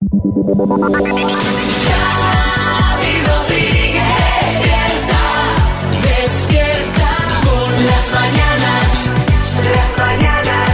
Xavi Rodríguez, despierta, despierta con las mañanas, las mañanas,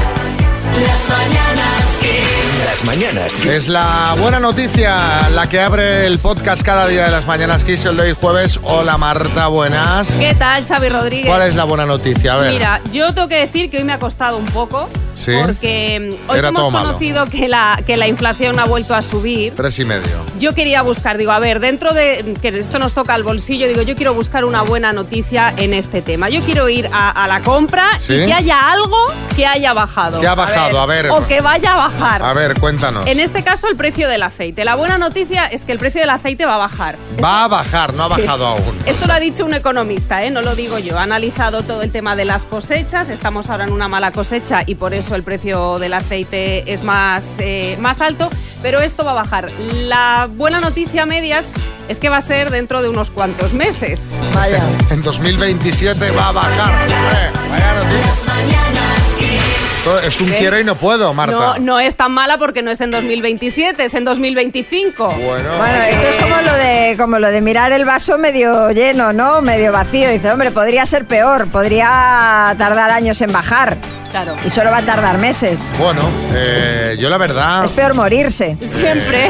las mañanas Kiss. Las mañanas Kiss. Es la buena noticia la que abre el podcast cada día de las mañanas Kiss el de hoy jueves. Hola Marta, buenas. ¿Qué tal, Xavi Rodríguez? ¿Cuál es la buena noticia? A ver. Mira, yo tengo que decir que hoy me ha costado un poco. Sí. Porque mm, hoy Era hemos conocido que la, que la inflación ha vuelto a subir. Tres y medio. Yo quería buscar, digo, a ver, dentro de que esto nos toca al bolsillo, digo, yo quiero buscar una buena noticia en este tema. Yo quiero ir a, a la compra Sí. y que haya algo que haya bajado. ¿Qué ha bajado? A ver. O que vaya a bajar. A ver, cuéntanos. En este caso, el precio del aceite. La buena noticia es que el precio del aceite va a bajar. Va a bajar, no ha Sí. bajado aún. Esto lo ha dicho un economista, ¿eh? no lo digo yo. Ha analizado todo el tema de las cosechas. Estamos ahora en una mala cosecha y por eso el precio del aceite es más, eh, más alto. Pero esto va a bajar. La buena noticia a medias es que va a ser dentro de unos cuantos meses. Vaya. En 2027 va a bajar. Eh, vaya noticia. Esto Es un ¿Ves? quiero y no puedo, Marta. No, no es tan mala porque no es en 2027, es en 2025. Bueno. Bueno, esto es como lo de como lo de mirar el vaso medio lleno, ¿no? Medio vacío. Dice, hombre, podría ser peor, podría tardar años en bajar. Claro. Y solo va a tardar meses. Bueno, eh, yo la verdad, Es peor morirse. Siempre.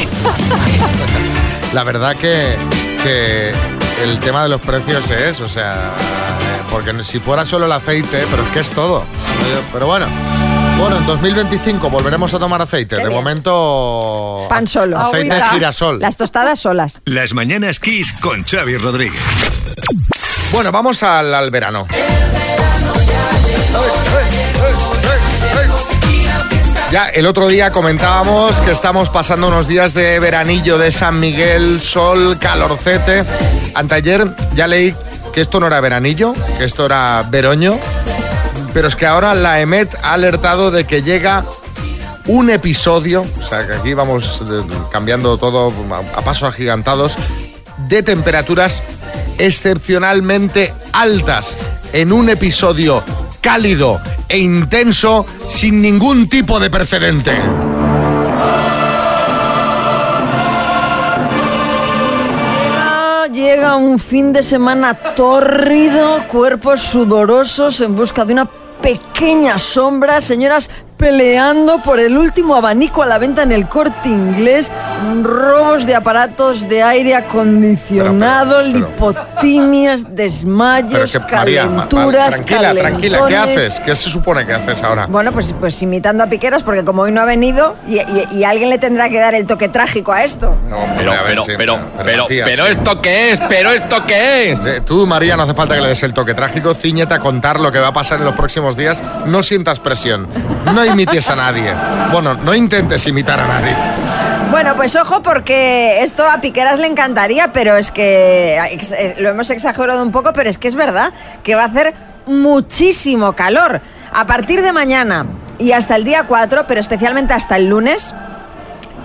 la verdad que, que el tema de los precios es, o sea, eh, porque si fuera solo el aceite, pero es que es todo. Pero bueno, bueno, en 2025 volveremos a tomar aceite. De momento, Pan solo. aceite Agüita. girasol. Las tostadas solas. Las mañanas Kiss con Xavi Rodríguez. Bueno, vamos al, al verano. Ya el otro día comentábamos que estamos pasando unos días de veranillo de San Miguel, sol, calorcete. Anteayer ya leí que esto no era veranillo, que esto era veroño, pero es que ahora la EMET ha alertado de que llega un episodio, o sea que aquí vamos eh, cambiando todo a, a pasos agigantados, de temperaturas excepcionalmente altas en un episodio cálido e intenso sin ningún tipo de precedente. Llega, un fin de semana tórrido, cuerpos sudorosos en busca de una pequeña sombra, señoras peleando por el último abanico a la venta en el corte inglés, robos de aparatos de aire acondicionado, Pero, pero, pero. lipotimias, desmayos, que, María, ma- ma- calenturas, tranquila, tranquila, ¿qué haces? ¿Qué se supone que haces ahora? Bueno, pues, pues imitando a Piqueras, porque como hoy no ha venido, y, y- y alguien le tendrá que dar el toque trágico a esto. No, Pero, a ver, pero, sí, pero, pero, Matías, pero sí. esto qué es, pero esto qué es. Eh, Tú, María, no hace falta que le des el toque trágico. Ciñete a contar lo que va a pasar en los próximos días. No sientas presión. No imites a nadie. Bueno, no intentes imitar a nadie. Bueno, pues ojo porque esto a Piqueras le encantaría, pero es que eh, lo hemos exagerado un poco, pero es que es verdad que va a hacer muchísimo calor. A partir de mañana y hasta el día 4, pero especialmente hasta el lunes,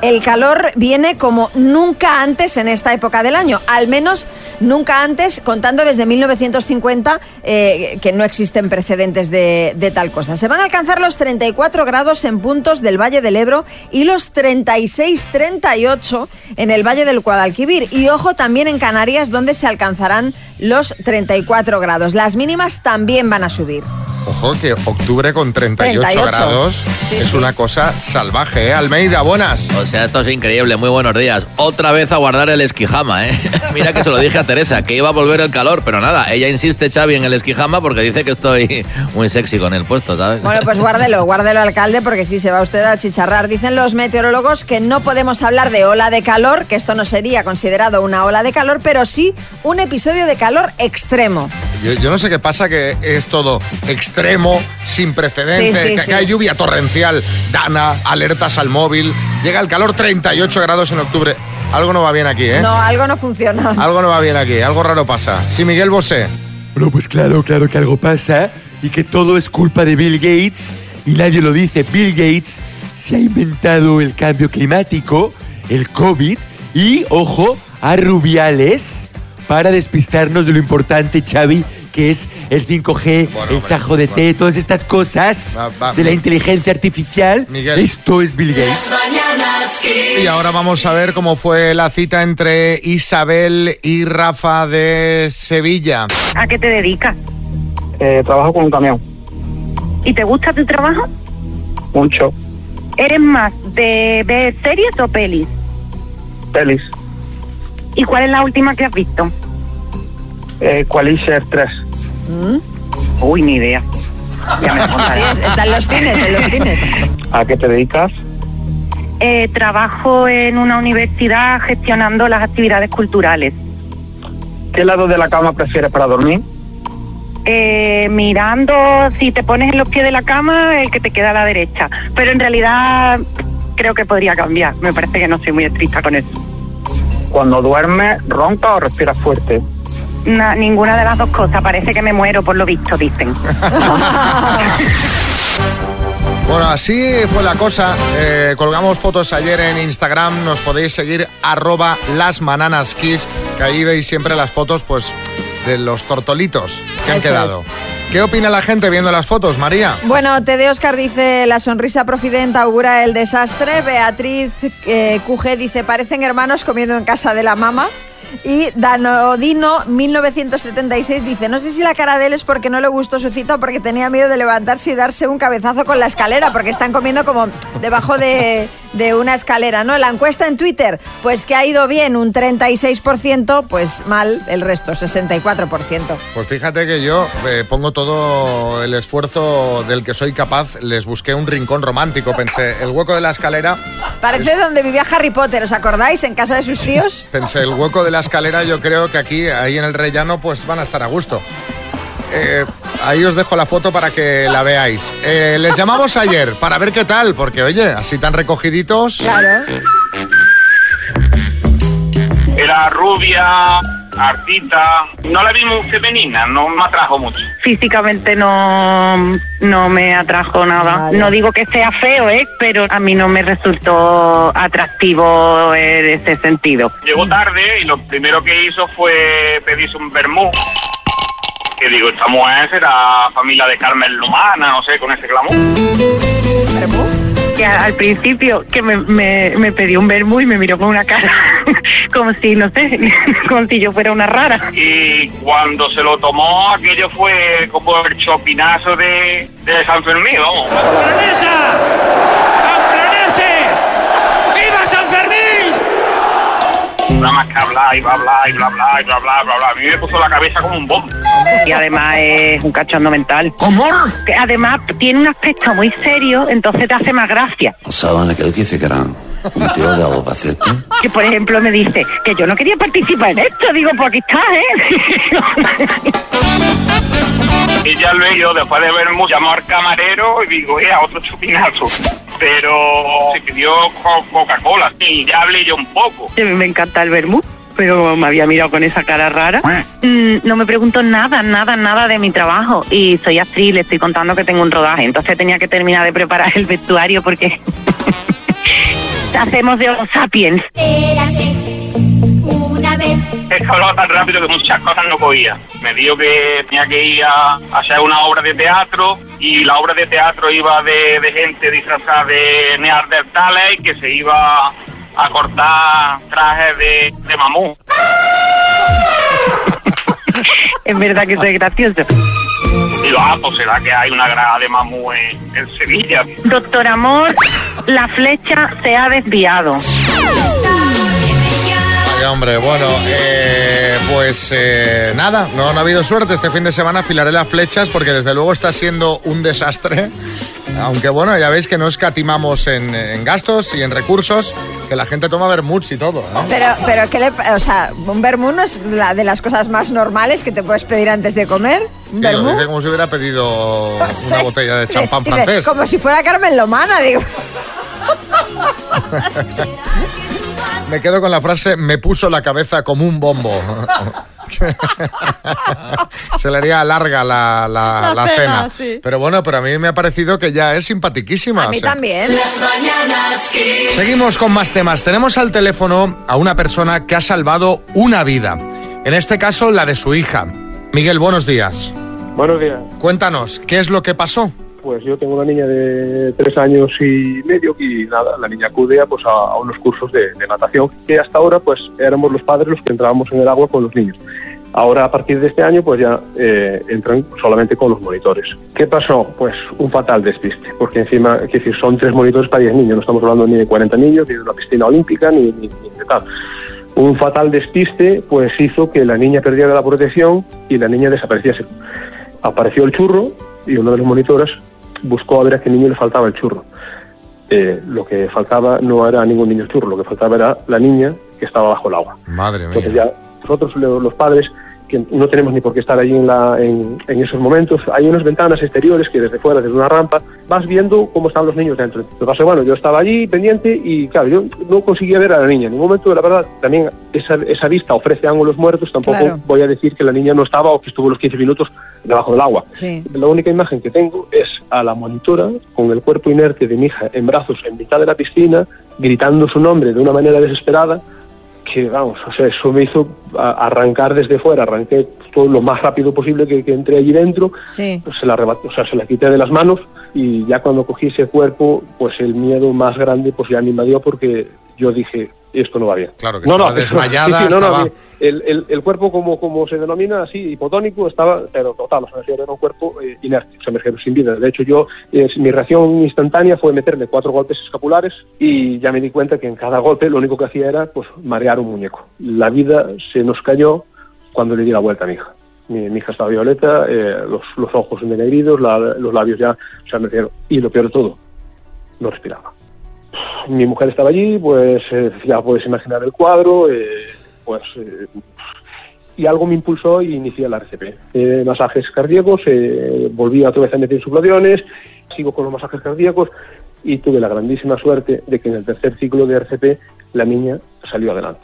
el calor viene como nunca antes en esta época del año, al menos nunca antes, contando desde 1950, eh, que no existen precedentes de, de tal cosa. Se van a alcanzar los 34 grados en puntos del Valle del Ebro y los 36-38 en el Valle del Guadalquivir. Y ojo también en Canarias, donde se alcanzarán los 34 grados. Las mínimas también van a subir. Ojo que octubre con 38, 38. grados Sí, es sí. una cosa salvaje, ¿eh? Almeida, buenas. O sea, esto es increíble. Muy buenos días. Otra vez a guardar el esquijama, ¿eh? Mira que se lo dije a Teresa, que iba a volver el calor, pero nada, ella insiste, Xavi, en el esquijama porque dice que estoy muy sexy con el puesto, ¿sabes? Bueno, pues guárdelo, guárdelo, alcalde, porque sí se va usted a chicharrar. Dicen los meteorólogos que no podemos hablar de ola de calor, que esto no sería considerado una ola de calor, pero sí un episodio de calor extremo. Yo, yo no sé qué pasa, que es todo extremo, sin precedente, Sí, sí, que, sí. lluvia torrencial, dana, alertas al móvil, llega el calor 38 grados en octubre. Algo no va bien aquí, ¿eh? No, algo no funciona. Algo no va bien aquí, algo raro pasa. Sí, Miguel Bosé. Bueno, pues claro, claro que algo pasa y que todo es culpa de Bill Gates y nadie lo dice. Bill Gates se ha inventado el cambio climático, el COVID y, ojo, a Rubiales para despistarnos de lo importante, Xavi, que es el 5G, Bueno, el chajo de té, todas estas cosas Va, va. de la inteligencia artificial. Miguel. Esto es Bill Gates. Y ahora vamos a ver cómo fue la cita entre Isabel y Rafa de Sevilla. ¿A qué te dedicas? Eh, trabajo con un camión, ¿Y te gusta tu trabajo? mucho, ¿Eres más de ver series o pelis? pelis, ¿Y cuál es la última que has visto? eh, Qualisher 3. Uy, ni idea. Ya me Sí, contarás. es- están los cines, en los cines. ¿A qué te dedicas? Eh, trabajo en una universidad gestionando las actividades culturales. ¿Qué lado de la cama prefieres para dormir? Eh, mirando, si te pones en los pies de la cama, el que te queda a la derecha. Pero en realidad creo que podría cambiar. Me parece que no soy muy estricta con eso. Cuando duermes, ronca o respiras fuerte. Na- ninguna de las dos cosas. Parece que me muero por lo visto, dicen. Bueno, así fue la cosa. Eh, colgamos fotos ayer en Instagram. Nos podéis seguir arroba lasmananaskiss, que ahí veis siempre las fotos pues de los tortolitos que han Eso quedado. ¿Qué opina la gente viendo las fotos, María? Bueno, Tede Oscar dice, la sonrisa profidenta augura el desastre. Beatriz eh, QG dice, parecen hermanos comiendo en casa de la mamá. Y Danodino 1976 dice, no sé si la cara de él es porque no le gustó su cita o porque tenía miedo de levantarse y darse un cabezazo con la escalera, porque están comiendo como debajo de, de una escalera, ¿no? La encuesta en Twitter, pues que ha ido bien un 36%, pues mal el resto, 64%. Pues fíjate que yo eh, pongo todo el esfuerzo del que soy capaz. Les busqué un rincón romántico. Pensé, el hueco de la escalera. Parece es- donde vivía Harry Potter, ¿os acordáis? En casa de sus tíos. Pensé, el hueco de la escalera, yo creo que aquí, ahí en el rellano, pues van a estar a gusto. Eh, ahí os dejo la foto para que la veáis. Eh, les llamamos ayer para ver qué tal, porque oye, así tan recogiditos. Claro. Era rubia, artista. No la vi muy femenina, no me atrajo mucho. Físicamente no, no me atrajo nada. Vale. No digo que sea feo, ¿eh? pero a mí no me resultó atractivo en ese sentido. Llegó tarde y lo primero que hizo fue pedirse un vermú. Que digo, esta mujer será familia de Carmen Lomana, no sé, con ese glamour. Que al principio que me, me, me pidió un vermú y me miró con una cara como si, no sé, como si yo fuera una rara. Y cuando se lo tomó, aquello fue como el chopinazo de, de San Fermín, vamos. ¡Planesa! ¡Camplaneses! ¡Viva San Fermín! Nada más que hablar y bla bla y bla bla y bla bla bla bla. A mí me puso la cabeza como un bombo. Y además es un cachondo mental. ¿Cómo? Que además tiene un aspecto muy serio, entonces te hace más gracia. ¿Saben aquel que dice que tío de Albacete? Que por ejemplo me dice que yo no quería participar en esto. Digo, pues aquí está, ¿eh? Y ya luego, después de vermos, llamó al camarero y digo, eh, otro chupinazo. Pero se pidió co- Coca-Cola y ya hablé yo un poco. Sí, me encanta el vermú, pero me había mirado con esa cara rara. Mm, no me preguntó nada, nada, nada de mi trabajo. Y soy actriz, le estoy contando que tengo un rodaje. Entonces tenía que terminar de preparar el vestuario porque hacemos de Homo sapiens. una vez. Es que hablaba tan rápido que muchas cosas no cogía. Me dijo que tenía que ir a, a hacer una obra de teatro y la obra de teatro iba de, de gente disfrazada de neandertales y que se iba a cortar trajes de, de mamú. Es verdad que soy gracioso. Digo, ah, pues será que hay una grada de mamú en, en Sevilla. Doctor Amor, la flecha se ha desviado. Hombre, bueno, eh, pues eh, nada, no, no ha habido suerte. Este fin de semana afilaré las flechas porque desde luego está siendo un desastre. Aunque bueno, ya veis que no escatimamos en, en gastos y en recursos, que la gente toma vermuts y todo. ¿no? Pero, pero ¿qué le, o sea, un vermú no es la de las cosas más normales que te puedes pedir antes de comer. Un Sí, lo dice como si hubiera pedido No una sé. botella de champán francés. Como si fuera Carmen Lomana, digo. Me quedo con la frase, me puso la cabeza como un bombo. Se le haría larga la, la- La la cena, cena. sí. Pero bueno, pero a mí me ha parecido que ya es simpatiquísima. A mí o sea. también. Las mañanas Kiss. Seguimos con más temas. Tenemos al teléfono a una persona que ha salvado una vida. En este caso, la de su hija. Miguel, buenos días. Buenos días. Cuéntanos, ¿qué es lo que pasó? Pues yo tengo una niña de tres años y medio y nada, la niña acude pues, a, a unos cursos de, de natación que hasta ahora pues éramos los padres los que entrábamos en el agua con los niños. Ahora, a partir de este año, pues ya eh, entran solamente con los monitores. ¿Qué pasó? Pues un fatal despiste, porque encima, es decir, son tres monitores para 10 niños, no estamos hablando ni de 40 niños, ni de una piscina olímpica, ni, ni- ni de tal. Un fatal despiste, pues hizo que la niña perdiera la protección y la niña desapareciese. Apareció el churro y uno de los monitores buscó a ver a qué niño le faltaba el churro. Eh, lo que faltaba no era ningún niño el churro, lo que faltaba era la niña que estaba bajo el agua. Madre mía. Entonces ya nosotros lo- los padres que no tenemos ni por qué estar allí en, la, en, en esos momentos, hay unas ventanas exteriores que desde fuera, desde una rampa, vas viendo cómo están los niños dentro. Lo pasa, bueno, yo estaba allí pendiente y claro, yo no conseguía ver a la niña. En ningún momento, la verdad, también esa, esa vista ofrece ángulos muertos, tampoco Claro. voy a decir que la niña no estaba o que estuvo los 15 minutos debajo del agua. Sí. La única imagen que tengo es a la monitora con el cuerpo inerte de mi hija en brazos en mitad de la piscina, gritando su nombre de una manera desesperada, que vamos, o sea, eso me hizo arrancar desde fuera, arranqué todo lo más rápido posible que, que entré allí dentro, Sí. se la o sea, se la quité de las manos y ya cuando cogí ese cuerpo, pues el miedo más grande pues ya me invadió porque yo dije, esto no va bien. Claro, que estaba desmayada, sí, sí, no, no, estaba- el, el- el cuerpo como, como se denomina así, hipotónico, estaba, pero total, o sea, era un cuerpo eh, inerte, o sea, me sin vida. De hecho, yo, eh, mi reacción instantánea fue meterle cuatro golpes escapulares y ya me di cuenta que en cada golpe lo único que hacía era pues marear un muñeco. La vida se nos cayó cuando le di la vuelta a mi hija. Mi, mi hija estaba violeta, eh, los, los ojos ennegridos, la- los labios ya, o sea, me y lo peor de todo, no respiraba mi mujer estaba allí, pues eh, ya puedes imaginar el cuadro, eh, pues eh, y algo me impulsó y inicié la RCP. Eh, masajes cardíacos, eh, volví otra vez a meter insuflaciones, sigo con los masajes cardíacos y tuve la grandísima suerte de que en el tercer ciclo de RCP la niña salió adelante.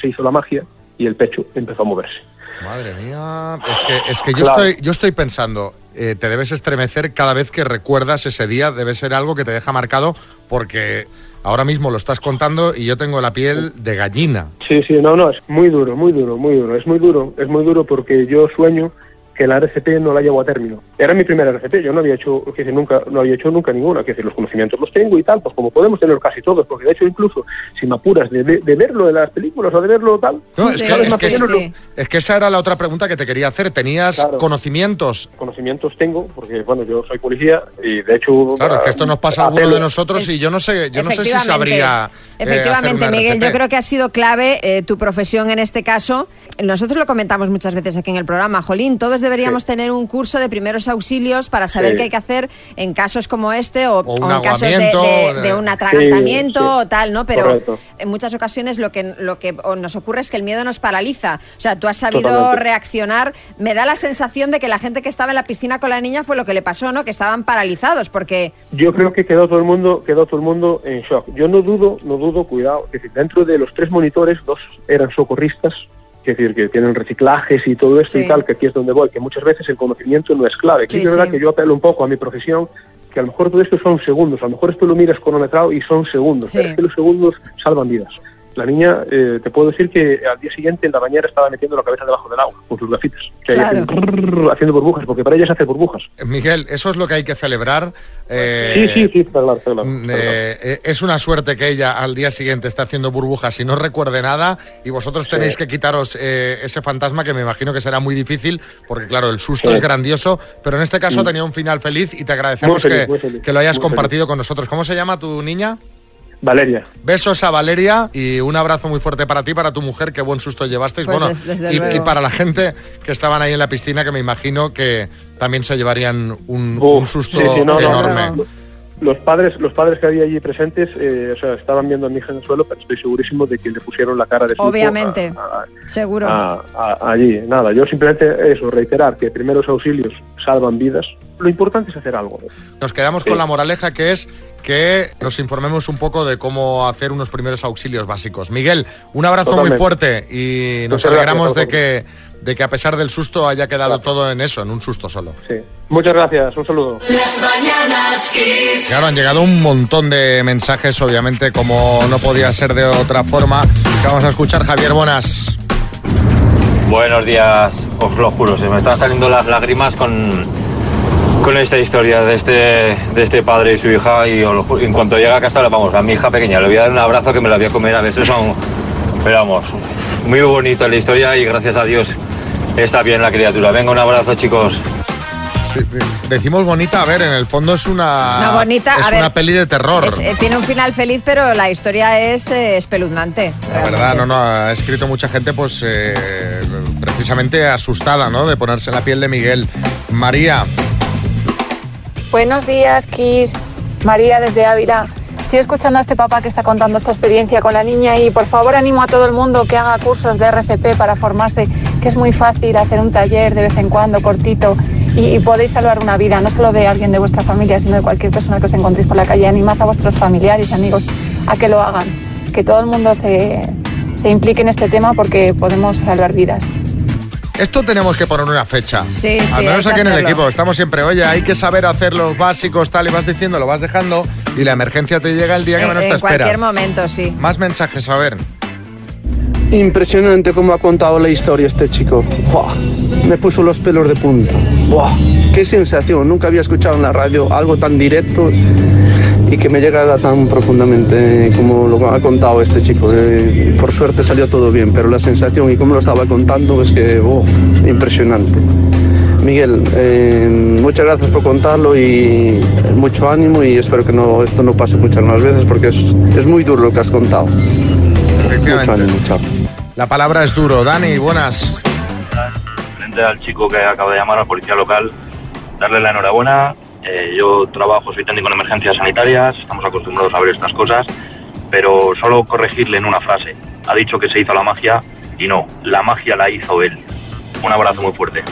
Se hizo la magia y el pecho empezó a moverse. Madre mía, es que, es que yo, Claro. estoy, yo estoy pensando, eh, te debes estremecer cada vez que recuerdas ese día, debe ser algo que te deja marcado porque ahora mismo lo estás contando y yo tengo la piel de gallina. Sí, sí, no, no, es muy duro, muy duro, muy duro. Es muy duro, es muy duro porque yo sueño que la RCP no la llevo a término. Era mi primera RCP, yo no había hecho, que decir, nunca, no había hecho nunca ninguna, que decir, los conocimientos los tengo y tal, pues como podemos tener casi todos, porque de hecho incluso si me apuras de, de- de verlo de las películas o de verlo tal, No, es, que, es, que, es que esa era la otra pregunta que te quería hacer. ¿Tenías Claro. conocimientos? conocimientos tengo, porque bueno, yo soy policía y de hecho... Claro, es que esto nos pasa a alguno de nosotros y yo no sé, yo no sé si sabría. eh, Efectivamente, una Miguel, RCP. yo creo que ha sido clave eh, tu profesión en este caso. Nosotros lo comentamos muchas veces aquí en el programa, Jolín, todos deberíamos Sí. tener un curso de primeros auxilios para saber Sí. qué hay que hacer en casos como este o, O un o en casos de, un atragantamiento o tal, ¿no? Pero Correcto. en muchas ocasiones lo que, lo que nos ocurre es que el miedo nos paraliza. O sea, tú has sabido Totalmente. reaccionar. Me da la sensación de que la gente que estaba en la piscina con la niña fue lo que le pasó, ¿no? Que estaban paralizados porque... Yo creo que quedó todo el mundo, quedó todo el mundo en shock. Yo no dudo, no dudo, cuidado, decir, dentro de los tres monitores, dos eran socorristas, es decir, que tienen reciclajes y todo esto Sí. y tal, que aquí es donde voy, que muchas veces el conocimiento no es clave. Aquí Sí, es verdad sí. que yo apelo un poco a mi profesión, que a lo mejor todo esto son segundos, a lo mejor esto lo miras cronometrado y son segundos, pero es que los segundos salvan vidas. La niña, eh, te puedo decir que al día siguiente en la bañera estaba metiendo la cabeza debajo del agua con sus gafitas, Claro. haciendo, haciendo burbujas, porque para ella se hace burbujas. Miguel, eso es lo que hay que celebrar. eh, sí, sí, sí, está claro, claro, mm, eh, eh, es una suerte que ella al día siguiente está haciendo burbujas y no recuerde nada y vosotros tenéis que quitaros eh, ese fantasma que me imagino que será muy difícil porque claro, el susto Sí. es grandioso, pero en este caso Mm. tenía un final feliz y te agradecemos feliz, que, muy feliz, que lo hayas muy feliz. compartido con nosotros. ¿Cómo se llama tu niña? Valeria. Besos a Valeria y un abrazo muy fuerte para ti, para tu mujer, qué buen susto llevasteis. Pues bueno, des- desde y, y para la gente que estaban ahí en la piscina, que me imagino que también se llevarían un, Uf, un susto sí, sí, no, no, enorme. no. Los padres, los padres que había allí presentes, eh, o sea, estaban viendo a mi hija en el suelo, pero estoy segurísimo de que le pusieron la cara de susto Obviamente. a- Seguro. a- a- allí. Nada, yo simplemente eso, reiterar que primeros auxilios salvan vidas. Lo importante es hacer algo. Nos quedamos con la moraleja que es que nos informemos un poco de cómo hacer unos primeros auxilios básicos. Miguel, un abrazo muy Totalmente. fuerte y nos Muchas alegramos de gracias, que, de que a pesar del susto haya quedado todo en eso, en un susto solo. Sí. Muchas gracias, un saludo. Las mañanas Kiss. Claro, han llegado un montón de mensajes, obviamente, como no podía ser de otra forma. Vamos a escuchar, Javier Bonas. Buenos días, os lo juro, se me están saliendo las lágrimas con, con esta historia de este, de este padre y su hija y en cuanto llega a casa, vamos, a mi hija pequeña, le voy a dar un abrazo que me la voy a comer a veces son, pero vamos, muy bonita la historia y gracias a Dios está bien la criatura. Venga, un abrazo chicos. Sí, decimos bonita, a ver, en el fondo es una, No, bonita, es a una ver, peli de terror. Es- eh, tiene un final feliz, pero la historia es eh, espeluznante. La verdad, no, no, ha escrito mucha gente, pues eh, precisamente asustada, ¿no? De ponerse en la piel de Miguel. María, Buenos días, Kiss. María desde Ávila. Estoy escuchando a este papá que está contando esta experiencia con la niña y por favor animo a todo el mundo que haga cursos de RCP para formarse, que es muy fácil hacer un taller de vez en cuando, cortito, y, y podéis salvar una vida, no solo de alguien de vuestra familia, sino de cualquier persona que os encontréis por la calle. Animad a vuestros familiares amigos a que lo hagan, que todo el mundo se, se implique en este tema porque podemos salvar vidas. Esto tenemos que poner una fecha. Sí, Al sí, menos aquí en el equipo. Estamos siempre, oye, hay que saber hacer los básicos, tal, y vas diciendo, lo vas dejando, y la emergencia te llega el día que En, menos te en cualquier esperas. momento, sí. Más mensajes, a ver. Impresionante cómo ha contado la historia este chico. ¡Buah! Me puso los pelos de punta. ¡Buah! ¡Qué sensación! Nunca había escuchado en la radio algo tan directo y que me llegara tan profundamente como lo ha contado este chico. Eh, por suerte salió todo bien, pero la sensación y cómo lo estaba contando es que, ¡buah! impresionante. Miguel, eh, muchas gracias por contarlo y mucho ánimo y espero que no, esto no pase muchas más veces porque es, es muy duro lo que has contado. Mucho ánimo, chao. La palabra es duro. Dani, buenas. frente al chico que acaba de llamar a la policía local, darle la enhorabuena. Eh, yo trabajo, soy técnico en emergencias sanitarias, estamos acostumbrados a ver estas cosas, pero solo corregirle en una frase. Ha dicho que se hizo la magia y no, la magia la hizo él. Un abrazo muy fuerte.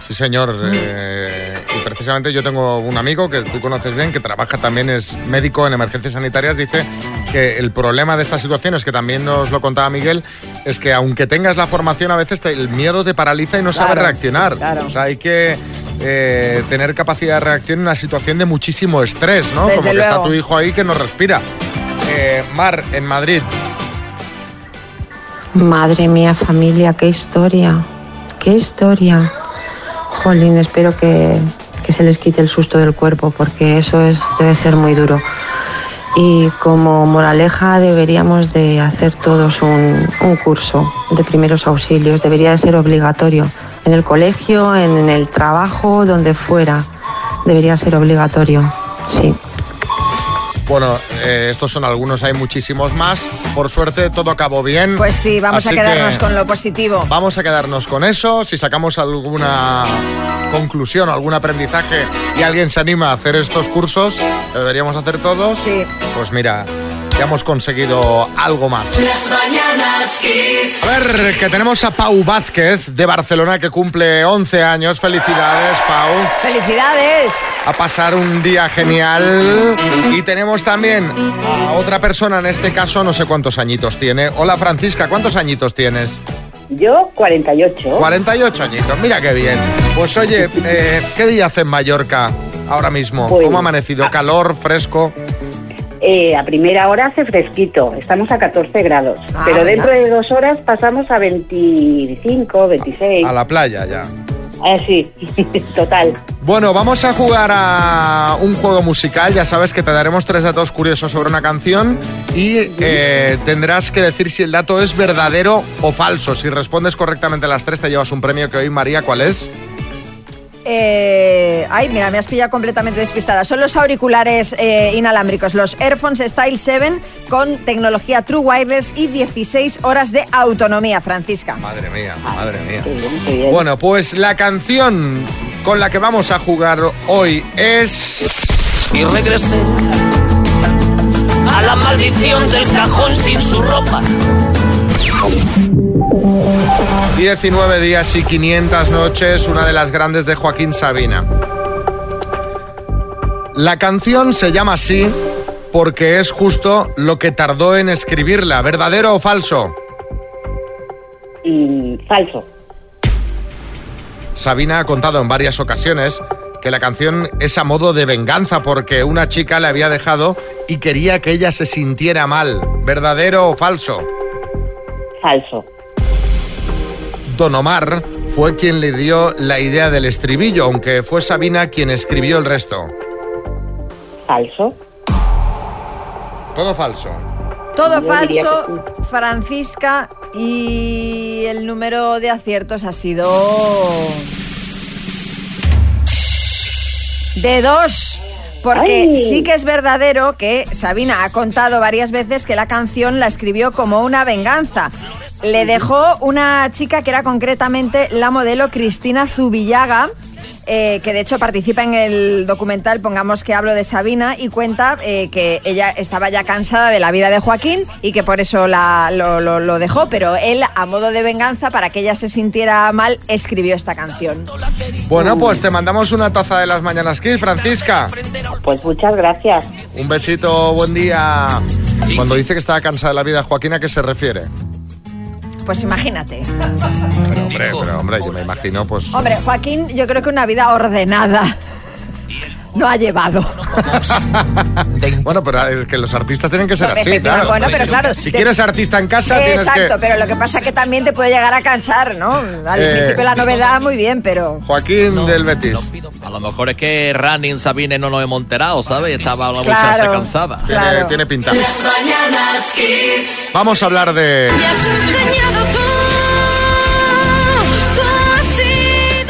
Sí, señor. eh, y precisamente yo tengo un amigo que tú conoces bien, que trabaja también, es médico en emergencias sanitarias, dice que el problema de estas situaciones, que también nos lo contaba Miguel, es que aunque tengas la formación, a veces te- el miedo te paraliza y no sabes Claro, reaccionar. O sea, hay que eh, tener capacidad de reacción en una situación de muchísimo estrés, ¿no? Desde Como que está tu hijo ahí que no respira. Eh, Mar, en Madrid. Madre mía, familia, qué historia. Qué historia. Jolín, espero que, que se les quite el susto del cuerpo porque eso es, debe ser muy duro. Y como moraleja deberíamos de hacer todos un, un curso de primeros auxilios. Debería de ser obligatorio. En el colegio, en el trabajo, donde fuera. Debería ser obligatorio. Sí. Bueno, eh, estos son algunos, hay muchísimos más. Por suerte todo acabó bien. Pues sí, vamos Así a quedarnos que con lo positivo. Vamos a quedarnos con eso. Si sacamos alguna conclusión, algún aprendizaje y alguien se anima a hacer estos cursos, que deberíamos hacer todos, pues mira, ya hemos conseguido algo más. Las mañanas Kiss. A ver, que tenemos a Pau Vázquez de Barcelona que cumple 11 años. Felicidades, Pau. ¡Felicidades! A pasar un día genial. Y tenemos también a otra persona, en este caso, no sé cuántos añitos tiene. Hola, Francisca, ¿cuántos añitos tienes? Yo, 48. 48 añitos, mira qué bien. Pues oye, eh, ¿qué día hace en Mallorca ahora mismo? Pues- ¿Cómo ha amanecido? ¿Calor, fresco? Eh, a primera hora hace fresquito, estamos a 14 grados, Ah, pero dentro de dos horas pasamos a 25, 26. A la playa ya. Ah, sí, total. Bueno, vamos a jugar a un juego musical. Ya sabes que te daremos tres datos curiosos sobre una canción y eh, tendrás que decir si el dato es verdadero o falso. Si respondes correctamente a las tres, te llevas un premio que hoy, María, ¿cuál es? Eh, ay, mira, me has pillado completamente despistada. Son los auriculares eh, inalámbricos, los Airphones Style 7 con tecnología True Wireless y 16 horas de autonomía, Francisca. Madre mía, madre mía. Bueno, pues la canción con la que vamos a jugar hoy es... Y regresé a la maldición del cajón sin su ropa. 19 días y 500 noches, una de las grandes de Joaquín Sabina. La canción se llama así porque es justo lo que tardó en escribirla, ¿verdadero o falso? Y falso. Sabina ha contado en varias ocasiones que la canción es a modo de venganza porque una chica le había dejado y quería que ella se sintiera mal, ¿verdadero o falso? Falso. Don Omar fue quien le dio la idea del estribillo, aunque fue Sabina quien escribió el resto. Falso. Todo falso. Todo Yo falso, Francisca, y el número de aciertos ha sido de dos. Porque Ay. sí que es verdadero que Sabina ha contado varias veces que la canción la escribió como una venganza. Le dejó una chica que era concretamente la modelo Cristina Zubillaga, eh, que de hecho participa en el documental Pongamos que hablo de Sabina y cuenta eh, que ella estaba ya cansada de la vida de Joaquín y que por eso la- lo, lo- lo dejó, pero él a modo de venganza para que ella se sintiera mal escribió esta canción. Bueno, pues te mandamos una taza de las mañanas Kiss, Francisca. Pues muchas gracias. Un besito, buen día. Cuando dice que estaba cansada de la vida, Joaquín, ¿a qué se refiere? Pues imagínate. Pero, hombre, pero, hombre, yo me imagino, pues... Hombre, Joaquín yo creo que una vida ordenada no ha llevado. Bueno, pero es que los artistas tienen que ser así, claro. bueno, pero claro, Si te- quieres artista en casa, tienes Exacto, que... pero lo que pasa es que también te puede llegar a cansar, ¿no? Al Eh. principio la novedad, muy bien, pero... Joaquín del Betis. A lo mejor es que Running Sabine no nos hemos enterado, ¿sabes? Y estaba la Claro, muchacha cansada. Tiene, tiene pinta. Vamos a hablar de...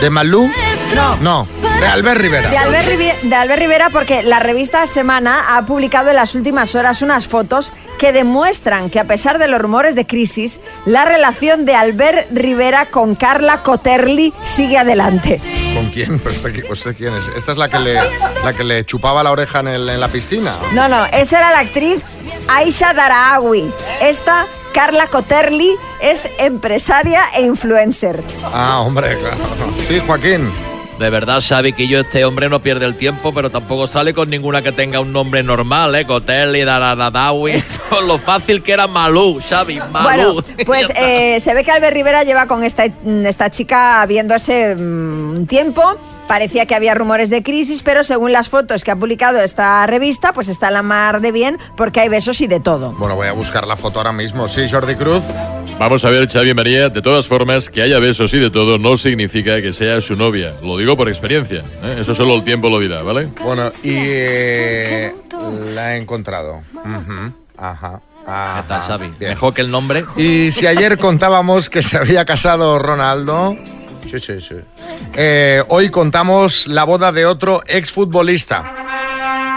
¿De Malú? No. No, de Albert Rivera. De Albert, Rivi- de Albert Rivera porque la revista Semana ha publicado en las últimas horas unas fotos que demuestran que a pesar de los rumores de crisis, la relación de Albert Rivera con Carla Coterli sigue adelante. ¿Con quién? Pero ¿usted quién es? ¿Esta es la que le, la que le chupaba la oreja en, el- en la piscina? No, no, esa era la actriz Aisha Daraawi. Esta, Carla Coterli, es empresaria e influencer. Ah, hombre, claro. Sí, Joaquín. De verdad, Xavi, que yo este hombre no pierde el tiempo, pero tampoco sale con ninguna que tenga un nombre normal, ¿eh? Cotelli, Daradadawi, con lo fácil que era Malú, Xavi, Malú. Bueno, pues eh, se ve que Albert Rivera lleva con esta, esta chica viéndose mm, un tiempo. Parecía que había rumores de crisis, pero según las fotos que ha publicado esta revista, pues está la mar de bien porque hay besos y de todo. Bueno, voy a buscar la foto ahora mismo. Sí, Jordi Cruz. Vamos a ver, Xavi María, de todas formas, que haya besos y de todo no significa que sea su novia. Lo digo por experiencia. ¿eh? Eso solo el tiempo lo dirá, ¿vale? Bueno, y eh, la he encontrado. Ajá. ¿Qué tal, ajá, Xavi? bien. Mejor que el nombre. Y si ayer contábamos que se había casado Ronaldo, sí, sí, sí. Eh, hoy contamos la boda de otro exfutbolista.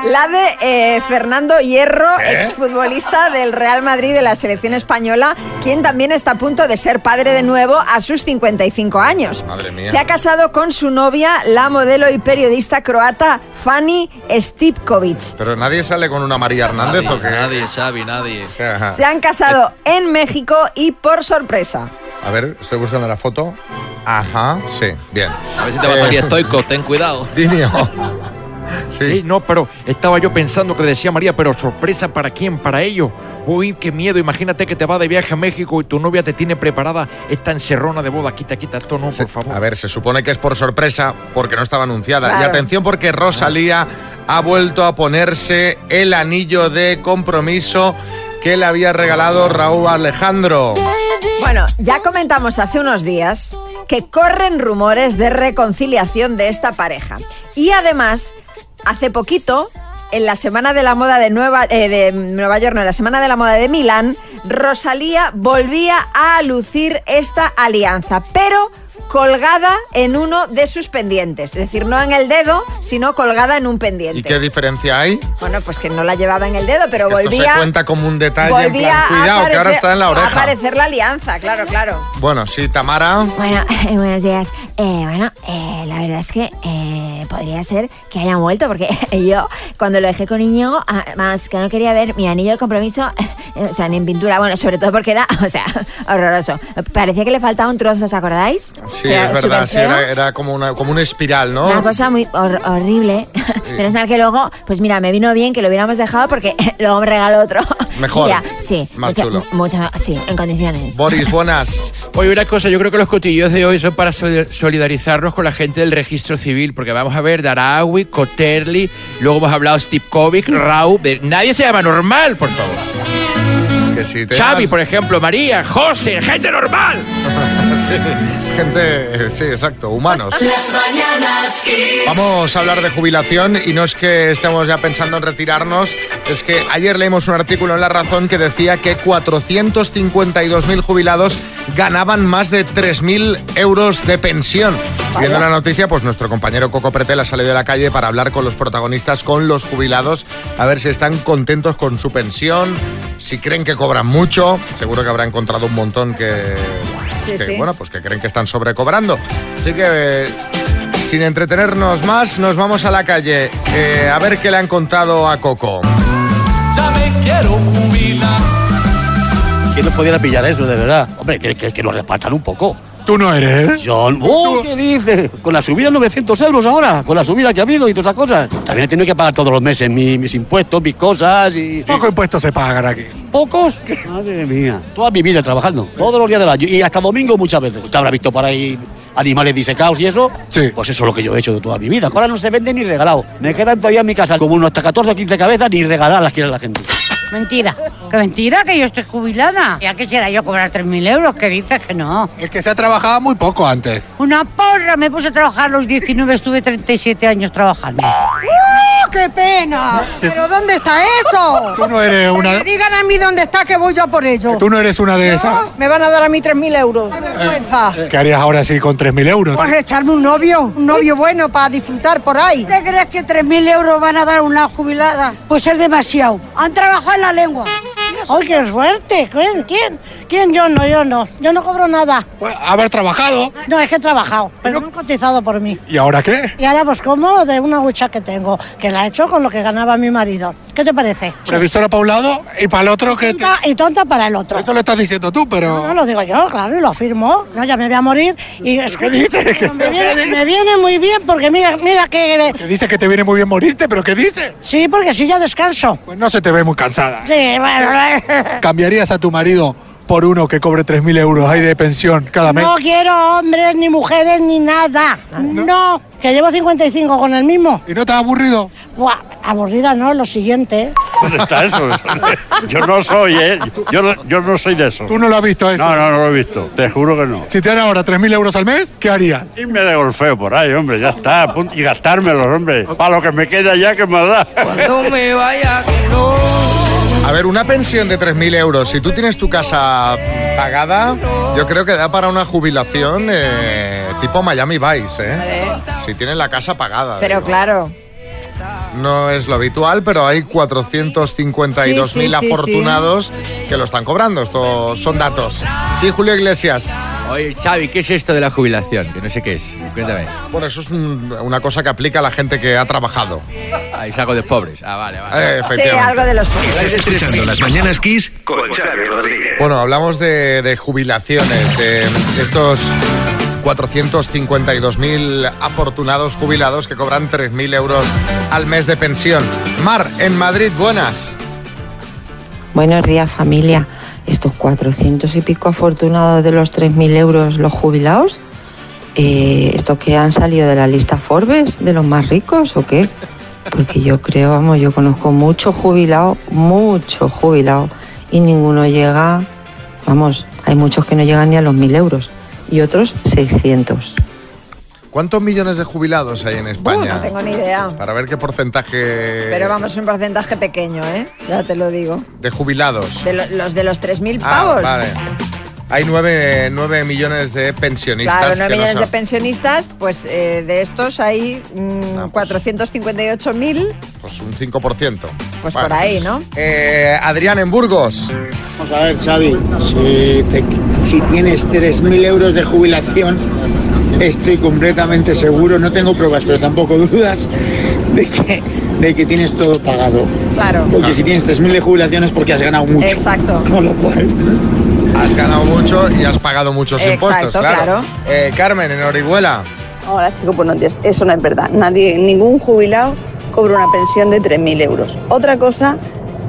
La de eh, Fernando Hierro, ¿Qué? exfutbolista del Real Madrid de la selección española, quien también está a punto de ser padre de nuevo a sus 55 años. Madre mía. Se ha casado con su novia, la modelo y periodista croata Fanny Stipkovic. Pero nadie sale con una María Hernández o qué? Nadie, Xavi, nadie. O sea, Se han casado en México y por sorpresa. a ver, estoy buscando la foto. Ajá, sí, bien. A ver si te va a salir estoico, ten cuidado. Dinio. Sí. no, pero estaba yo pensando que decía María, pero sorpresa para quién, para ellos. Uy, qué miedo, imagínate que te vas de viaje a México y tu novia te tiene preparada esta encerrona de boda. Quita, quita esto, no, por favor. A ver, se supone que es por sorpresa porque no estaba anunciada. Y atención porque Rosalía ha vuelto a ponerse el anillo de compromiso que le había regalado Raúl Alejandro. Bueno, ya comentamos hace unos días que corren rumores de reconciliación de esta pareja. Y además, hace poquito, en la Semana de la Moda de Nueva, eh, de Nueva York, no, en la Semana de la Moda de Milán, Rosalía volvía a lucir esta alianza, pero colgada en uno de sus pendientes. Es decir, no en el dedo, sino colgada en un pendiente. ¿Y qué diferencia hay? Bueno, pues que no la llevaba en el dedo, pero Esto volvía... se cuenta como un detalle en plan, a cuidado, que ahora está en la A oreja. aparecer la alianza, claro, claro. Bueno, sí, Tamara. Bueno, buenos días. Eh, bueno, eh, la verdad es que eh, podría ser que hayan vuelto, porque yo cuando lo dejé con Íñigo, ah, más que no quería ver mi anillo de compromiso, eh, o sea, ni en pintura, bueno, sobre todo porque era, o sea, horroroso. Parecía que le faltaba un trozo, ¿os acordáis? Sí, es verdad, sí, era, era como, una, como un espiral, ¿no? Una cosa muy hor- horrible. Menos mal que luego, pues mira, me vino bien que lo hubiéramos dejado porque luego me regaló otro. Mejor, Ya, sí. más mucho- chulo. Mucho, sí, en condiciones. Boris, buenas. Oye, una cosa, yo creo que los cotillos de hoy son para solid- solidarizarnos con la gente del registro civil, porque vamos a ver Darawi, Coterli, luego hemos hablado Stipkovic, Rau, de- nadie se llama normal, por favor. Que si te Xavi, llamas- por ejemplo, María, José, gente normal. Sí. Gente, eh, sí, exacto, humanos. Las mañanas Kiss. Vamos a hablar de jubilación y no es que estemos ya pensando en retirarnos, es que ayer leímos un artículo en La Razón que decía que 452.000 jubilados ganaban más de 3.000 euros de pensión. Viendo la noticia, pues nuestro compañero Coco Pretel ha salido de la calle para hablar con los protagonistas, con los jubilados, a ver si están contentos con su pensión, si creen que cobran mucho, seguro que habrá encontrado un montón que, Sí, que, sí. bueno, pues que creen que están sobrecobrando. Así que eh, sin entretenernos más, nos vamos a la calle eh, a ver qué le han contado a Coco. Ya me quiero jubilar. ¿Quién nos pudiera pillar eso, de verdad? Hombre, que, que, que nos repartan un poco. Tú no eres, ¿eh? Yo, ¡Oh, ¿qué dices? Con la subida de 900 euros ahora, con la subida que ha habido y todas esas cosas. También he tenido que pagar todos los meses mi- mis impuestos, mis cosas y... Poco impuestos se pagan aquí. ¿Pocos? Madre mía. Toda mi vida trabajando, todos los días del año y hasta domingo muchas veces. Usted habrá visto por ahí animales disecados y eso. Sí. Pues eso es lo que yo he hecho de toda mi vida. Ahora no se vende ni regalado. Me quedan todavía en mi casa como unos hasta 14 o 15 cabezas ni regaladas las quiere la gente. Mentira. ¿Qué mentira? Que yo estoy jubilada. ¿Ya quisiera yo cobrar 3.000 euros? ¿Qué dices que no? Es que se ha trabajado muy poco antes. Una porra. Me puse a trabajar los 19, estuve 37 años trabajando. ¡Uh, qué pena! ¿Pero dónde está eso? Tú no eres una... Que digan a mí dónde está, que voy yo a por ello. Tú no eres una de esas. Me van a dar a mí 3.000 euros. ¡Qué vergüenza! ¿Qué harías ahora sí con 3.000 euros? Pues echarme un novio, un novio bueno para disfrutar por ahí. ¿Te crees que 3.000 euros van a dar una jubilada? Pues es demasiado. Han trabajado en la lengua. ¡Ay, qué suerte! ¿Quién? ¿Quién? ¿Quién? Yo no, yo no. Yo no cobro nada. Haber trabajado. No, es que he trabajado, pero no han cotizado por mí. ¿Y ahora qué? Y ahora pues como de una hucha que tengo, que la he hecho con lo que ganaba mi marido. ¿Qué te parece? Previsora para un lado y para el otro que... te- Tonta y tonta para el otro. Eso lo estás diciendo tú, pero... No, lo digo yo, claro, y lo afirmo. No, ya me voy a morir. Y es ¿Qué dices? ¿Qué- Me viene, me viene muy bien porque mira, mira que... Que dice que te viene muy bien morirte, pero ¿qué dice? Sí, porque si ya descanso. Pues no se te ve muy cansada. Sí, bueno. ¿Cambiarías a tu marido por uno que cobre 3.000 euros ahí de pensión cada mes? No quiero hombres, ni mujeres, ni nada. No, que llevo 55 con el mismo. ¿Y no te has aburrido? Buah, aburrida no, lo siguiente. ¿Dónde está eso? Yo no soy, ¿eh? Yo no, yo no soy de eso. ¿Tú no lo has visto eso? No, no, no lo he visto. Te juro que no. Si te dan ahora 3.000 euros al mes, ¿qué harías? Irme de golfeo por ahí, hombre, ya está. Y gastármelos, hombre. Para lo que me queda ya, que me da. Cuando me vaya que no. A ver, una pensión de 3.000 euros, si tú tienes tu casa pagada, yo creo que da para una jubilación eh, tipo Miami Vice, ¿eh? Si tienes la casa pagada. Pero digo. claro, No es lo habitual, pero hay 452.000 Sí, sí, sí, afortunados que lo están cobrando. Estos son datos. Sí, Julio Iglesias. Oye, Xavi, ¿qué es esto de la jubilación? Que no sé qué es. Cuéntame. Bueno, eso es un- una cosa que aplica a la gente que ha trabajado. Ah, es algo de pobres. Ah, vale, vale. Eh, sí, efectivamente. algo de los Estás escuchando Las Mañanas Kiss con Xavi Rodríguez. Bueno, hablamos de, de jubilaciones, de estos 452.000 afortunados jubilados que cobran 3.000 euros al mes de pensión. Mar, en Madrid, buenas. Buenos días familia. Estos 400 y pico afortunados de los 3.000 euros los jubilados, eh, ¿estos que han salido de la lista Forbes de los más ricos o qué? Porque yo creo, vamos, yo conozco muchos jubilados, muchos jubilados y ninguno llega, vamos, hay muchos que no llegan ni a los 1.000 euros y otros 600. ¿Cuántos millones de jubilados hay en Uh, España? no tengo ni idea. Para ver qué porcentaje Pero vamos, es un porcentaje pequeño, ¿eh? Ya te lo digo. de jubilados. De lo- los de los 3.000 Ah, pavos. vale. Hay 9, millones de pensionistas. Claro, que 9 no millones son- de pensionistas, pues eh, de estos hay mm, 458.000, Pues un 5%. pues Bueno. por ahí, ¿no? Eh, Adrián, en Burgos. Vamos a ver, Xavi, si, te- si tienes 3.000 euros de jubilación, estoy completamente seguro, no tengo pruebas, pero tampoco dudas, de que, de que tienes todo pagado. Claro. Porque si tienes 3.000 de jubilación es porque has ganado mucho. Exacto. Con lo cual... Has ganado mucho y has pagado muchos Exacto, impuestos, claro. claro. Eh, Carmen, en Orihuela. Hola chicos, buenos días. Eso no es verdad. Nadie, ningún jubilado cobra una pensión de 3.000 euros. Otra cosa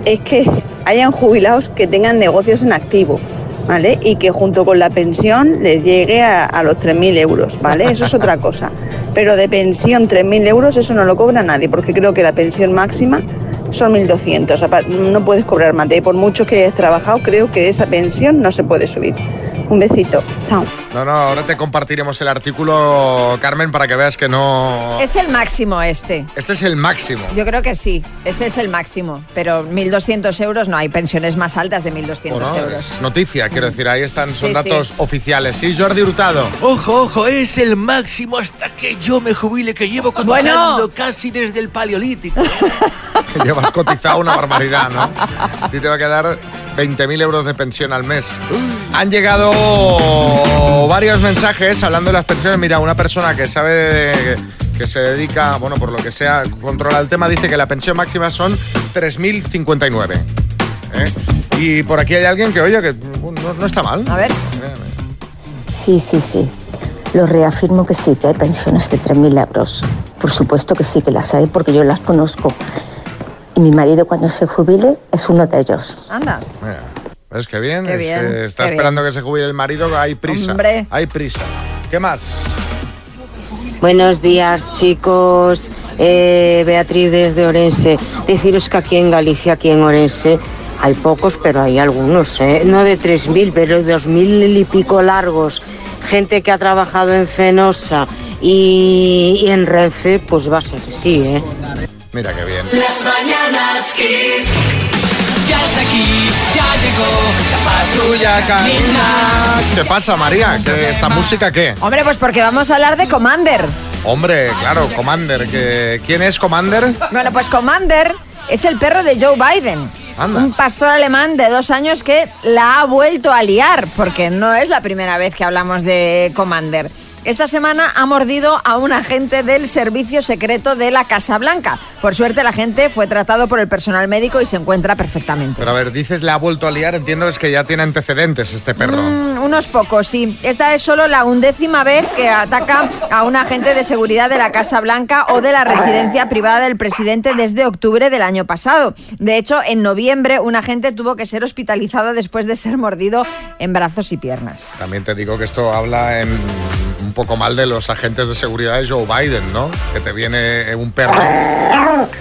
es que hayan jubilados que tengan negocios en activo, ¿vale? Y que junto con la pensión les llegue a, a los 3.000 euros, ¿vale? Eso es otra cosa. Pero de pensión 3.000 euros eso no lo cobra nadie, porque creo que la pensión máxima son 1.200. Apa- No puedes cobrar más. De por mucho que hayas trabajado, creo que esa pensión no se puede subir. Un besito. Chao. No, no, ahora te compartiremos el artículo, Carmen, para que veas que no... Es el máximo este. Este es el máximo. Yo creo que sí, ese es el máximo. Pero 1.200 euros no, hay pensiones más altas de 1.200 Bueno, euros. es noticia, quiero decir, ahí están, son Sí, datos sí. oficiales. Sí, Jordi Hurtado. Ojo, ojo, es el máximo hasta que yo me jubile, que llevo Bueno. cotizando casi desde el paleolítico. Que llevas cotizado una barbaridad, ¿no? Ti te va a quedar 20.000 euros de pensión al mes. Han llegado varios mensajes hablando de las pensiones. Mira, una persona que sabe de- que se dedica, bueno, por lo que sea, controla el tema, dice que la pensión máxima son 3.059. ¿eh? Y por aquí hay alguien que, oye, que no, no está mal. A ver. Sí, sí, sí. Lo reafirmo que sí, que hay pensiones de 3.000 euros. Por supuesto que sí, que las hay porque yo las conozco. Y mi marido cuando se jubile es uno de ellos. Anda. Mira, ¿Ves qué bien? Qué Es, bien, eh, está qué esperando que se jubile el marido, hay prisa. Hombre. Hay prisa. ¿Qué más? Buenos días, chicos. Eh, Beatriz desde Orense. Deciros que aquí en Galicia, aquí en Orense, hay pocos, pero hay algunos, ¿eh? No de 3.000, pero de 2.000 y pico largos. Gente que ha trabajado en Fenosa y, y en Renfe, pues va a ser que sí, ¿eh? Mira qué bien. Las mañanas Kiss. Ya está aquí, ya llegó la patrulla canina. ¿Qué pasa, María? ¿Qué, ¿Esta música qué? Hombre, pues porque vamos a hablar de Commander. Hombre, claro, Commander. Que, ¿Quién es Commander? Bueno, pues Commander es el perro de Joe Biden. Anda. Un pastor alemán de dos años que la ha vuelto a liar, porque no es la primera vez que hablamos de Commander. Esta semana ha mordido a un agente del servicio secreto de la Casa Blanca. Por suerte, el agente fue tratado por el personal médico y se encuentra perfectamente. Pero a ver, dices le ha vuelto a liar, entiendo es que ya tiene antecedentes este perro. Mm, unos pocos, sí. Esta es solo la undécima vez que ataca a un agente de seguridad de la Casa Blanca o de la residencia privada del presidente desde octubre del año pasado. De hecho, en noviembre un agente tuvo que ser hospitalizado después de ser mordido en brazos y piernas. También te digo que esto habla en poco mal de los agentes de seguridad de Joe Biden, ¿no? Que te viene un perro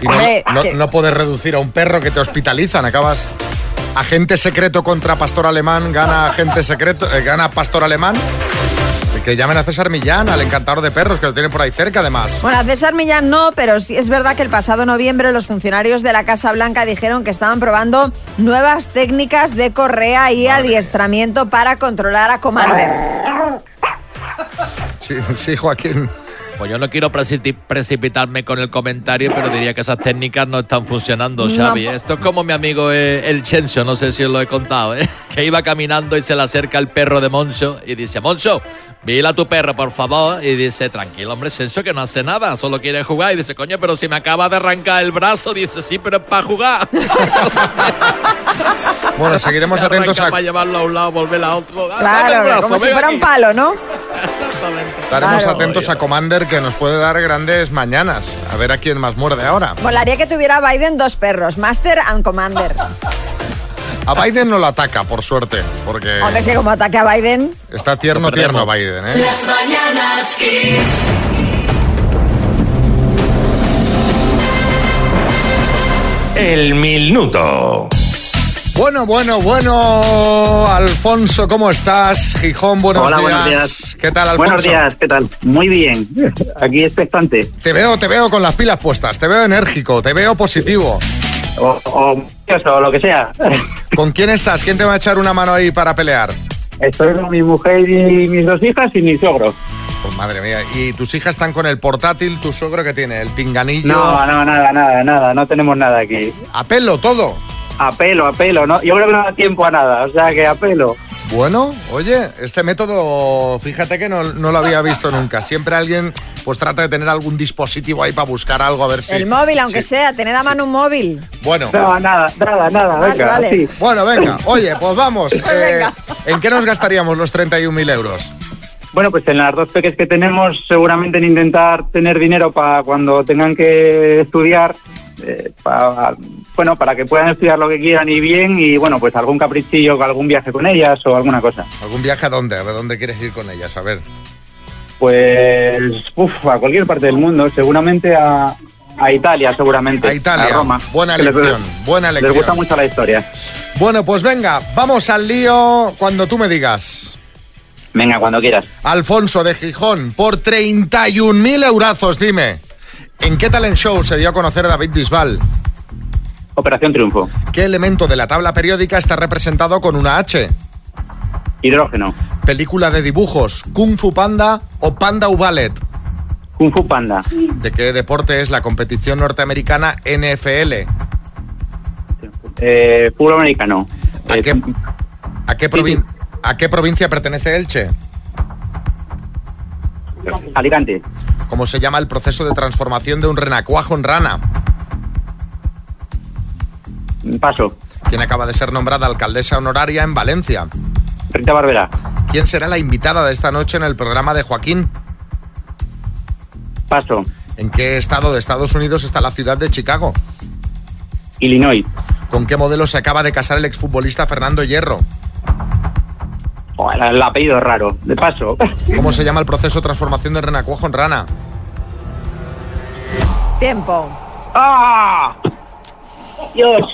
y no, no puedes reducir a un perro que te hospitalizan, acabas agente secreto contra pastor alemán, gana agente secreto, eh, gana pastor alemán. Que llamen a César Millán, al encantador de perros, que lo tienen por ahí cerca además. Bueno, a César Millán no, pero sí es verdad que el pasado noviembre los funcionarios de la Casa Blanca dijeron que estaban probando nuevas técnicas de correa y adiestramiento para controlar a Commander. Sí, sí, Joaquín. Pues yo no quiero preci- precipitarme con el comentario, pero diría que esas técnicas no están funcionando, No. Xavi. Esto es como mi amigo eh, el Chencho, no sé si os lo he contado, ¿eh? que iba caminando y se le acerca el perro de Moncho y dice, Moncho, vila a tu perro, por favor. Y dice, tranquilo, hombre, Chencho, que no hace nada, solo quiere jugar. Y dice, coño, pero si me acaba de arrancar el brazo, dice, sí, pero es para jugar. Bueno, seguiremos atentos a, Para llevarlo a un lado, volverlo a otro. Ah, Claro, brazo, como si fuera un aquí. palo, ¿no? estaremos Claro. atentos a Commander que nos puede dar grandes mañanas. A ver a quién más muerde ahora. Molaría que tuviera Biden dos perros, Master and Commander. A Biden no lo ataca, por suerte, porque Hombre, es que como ataque a Biden, está tierno, tierno Biden, ¿eh? Las mañanas Kiss. El minuto. Bueno, bueno, bueno, Alfonso, ¿cómo estás? Gijón, buenos Hola, días. buenos días. ¿Qué tal, Alfonso? Buenos días, ¿qué tal? Muy bien. Aquí expectante. Te veo, te veo con las pilas puestas, te veo enérgico, te veo positivo. O, o, o lo que sea. ¿Con quién estás? ¿Quién te va a echar una mano ahí para pelear? Estoy con mi mujer y mis dos hijas y mi suegro. Pues madre mía, y tus hijas están con el portátil, tu suegro que tiene, el pinganillo. No, no, nada, nada, nada. No tenemos nada aquí. A pelo todo. A pelo, a pelo. ¿no? Yo creo que no da tiempo a nada. O sea que a pelo. Bueno, oye, este método, fíjate que no, no lo había visto nunca. Siempre alguien pues trata de tener algún dispositivo ahí para buscar algo, a ver si... el móvil, aunque sí. sea, tened a mano un móvil. Bueno. No, nada, nada, nada. Vale, venga, vale. así. Bueno, venga, oye, pues vamos. Pues eh, venga. ¿En qué nos gastaríamos los 31.000 euros? Bueno, pues en las dos peques que tenemos, seguramente en intentar tener dinero para cuando tengan que estudiar, eh, bueno, para que puedan estudiar lo que quieran y bien, y bueno, pues algún caprichillo, algún viaje con ellas o alguna cosa. ¿Algún viaje a dónde? ¿A dónde quieres ir con ellas? A ver. Pues, uf, a cualquier parte del mundo, seguramente a, a Italia, seguramente. A Italia. Roma. Buena Que les- elección, buena elección. Les gusta mucho la historia. Bueno, pues venga, vamos al lío cuando tú me digas. Venga, cuando quieras. Alfonso de Gijón, por 31.000 eurazos, dime. ¿En qué talent show se dio a conocer David Bisbal? Operación Triunfo. ¿Qué elemento de la tabla periódica está representado con una H? Hidrógeno. Película de dibujos, Kung Fu Panda o Panda U Ballet. Kung Fu Panda. ¿De qué deporte es la competición norteamericana NFL? Eh, fútbol americano. ¿A Eh, qué, a a qué provincia pertenece Elche? Alicante. ¿Cómo se llama el proceso de transformación de un renacuajo en rana? Paso. ¿Quién acaba de ser nombrada alcaldesa honoraria en Valencia? Rita Barbera. ¿Quién será la invitada de esta noche en el programa de Joaquín? Paso. ¿En qué estado de Estados Unidos está la ciudad de Chicago? Illinois. ¿Con qué modelo se acaba de casar el exfutbolista Fernando Hierro? El, el apellido es raro. De paso. ¿Cómo se llama el proceso de transformación del renacuajo en rana? Tiempo. ¡Ah! Dios.